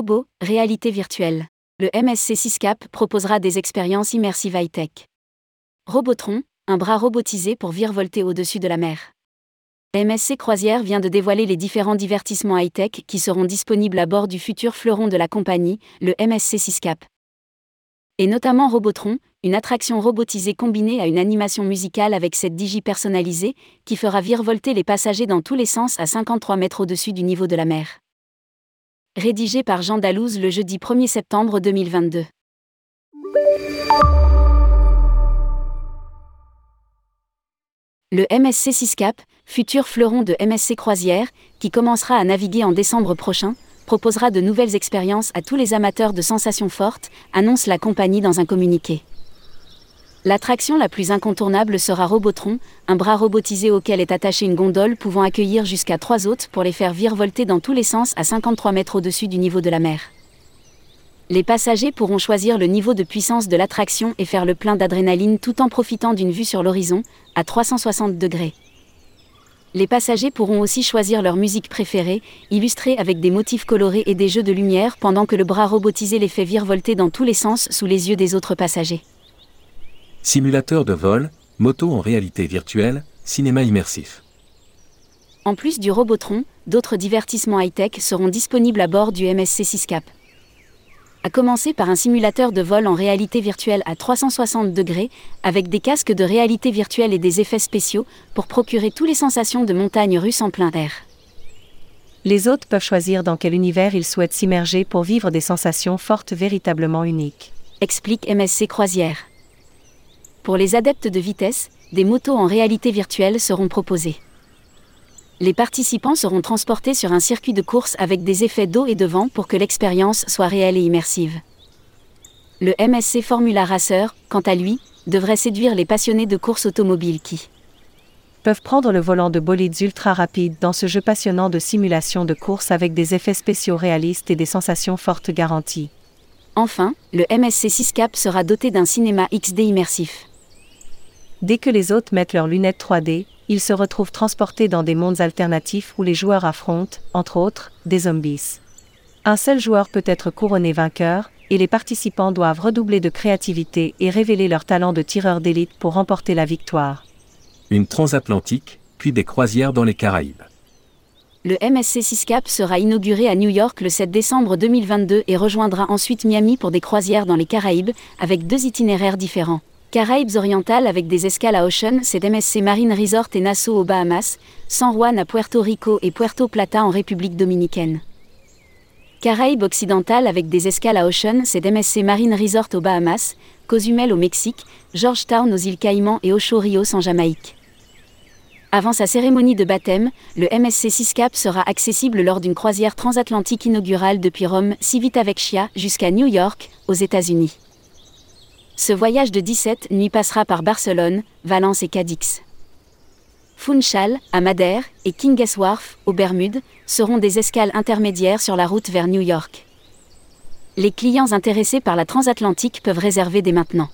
Robot, réalité virtuelle. Le MSC 6CAP proposera des expériences immersives high-tech. Robotron, un bras robotisé pour virevolter au-dessus de la mer. MSC Croisière vient de dévoiler les différents divertissements high-tech qui seront disponibles à bord du futur fleuron de la compagnie, le MSC 6CAP. Et notamment Robotron, une attraction robotisée combinée à une animation musicale avec cette digi personnalisée, qui fera virevolter les passagers dans tous les sens à 53 mètres au-dessus du niveau de la mer. Rédigé par Jean Dalouse le jeudi 1er septembre 2022. Le MSC 6CAP, futur fleuron de MSC Croisière, qui commencera à naviguer en décembre prochain, proposera de nouvelles expériences à tous les amateurs de sensations fortes, annonce la compagnie dans un communiqué. L'attraction la plus incontournable sera Robotron, un bras robotisé auquel est attachée une gondole pouvant accueillir jusqu'à trois hôtes pour les faire virevolter dans tous les sens à 53 mètres au-dessus du niveau de la mer. Les passagers pourront choisir le niveau de puissance de l'attraction et faire le plein d'adrénaline tout en profitant d'une vue sur l'horizon, à 360 degrés. Les passagers pourront aussi choisir leur musique préférée, illustrée avec des motifs colorés et des jeux de lumière pendant que le bras robotisé les fait virevolter dans tous les sens sous les yeux des autres passagers. Simulateur de vol, moto en réalité virtuelle, cinéma immersif. En plus du Robotron, d'autres divertissements high-tech seront disponibles à bord du MSC 6CAP à commencer par un simulateur de vol en réalité virtuelle à 360 degrés, avec des casques de réalité virtuelle et des effets spéciaux, pour procurer toutes les sensations de montagne russe en plein air. Les hôtes peuvent choisir dans quel univers ils souhaitent s'immerger pour vivre des sensations fortes véritablement uniques. Explique MSC Croisière. Pour les adeptes de vitesse, des motos en réalité virtuelle seront proposées les participants seront transportés sur un circuit de course avec des effets d'eau et de vent pour que l'expérience soit réelle et immersive. Le MSC Formula Racer, quant à lui, devrait séduire les passionnés de course automobile qui peuvent prendre le volant de bolides ultra rapides dans ce jeu passionnant de simulation de course avec des effets spéciaux réalistes et des sensations fortes garanties. Enfin, le MSC 6CAP sera doté d'un cinéma XD immersif. Dès que les hôtes mettent leurs lunettes 3D, ils se retrouvent transportés dans des mondes alternatifs où les joueurs affrontent, entre autres, des zombies. Un seul joueur peut être couronné vainqueur, et les participants doivent redoubler de créativité et révéler leur talent de tireur d'élite pour remporter la victoire. Une transatlantique, puis des croisières dans les Caraïbes. Le MSC 6CAP sera inauguré à New York le 7 décembre 2022 et rejoindra ensuite Miami pour des croisières dans les Caraïbes, avec deux itinéraires différents. Caraïbes orientales avec des escales à Ocean, c'est MSC Marine Resort et Nassau aux Bahamas, San Juan à Puerto Rico et Puerto Plata en République dominicaine. Caraïbes occidentales avec des escales à Ocean, c'est MSC Marine Resort aux Bahamas, Cozumel au Mexique, Georgetown aux îles Caïmans et Ocho Rios en Jamaïque. Avant sa cérémonie de baptême, le MSC 6CAP sera accessible lors d'une croisière transatlantique inaugurale depuis Rome, Civitavecchia, jusqu'à New York, aux États-Unis. Ce voyage de 17 nuits passera par Barcelone, Valence et Cadix. Funchal, à Madère, et Wharf, aux Bermudes, seront des escales intermédiaires sur la route vers New York. Les clients intéressés par la transatlantique peuvent réserver dès maintenant.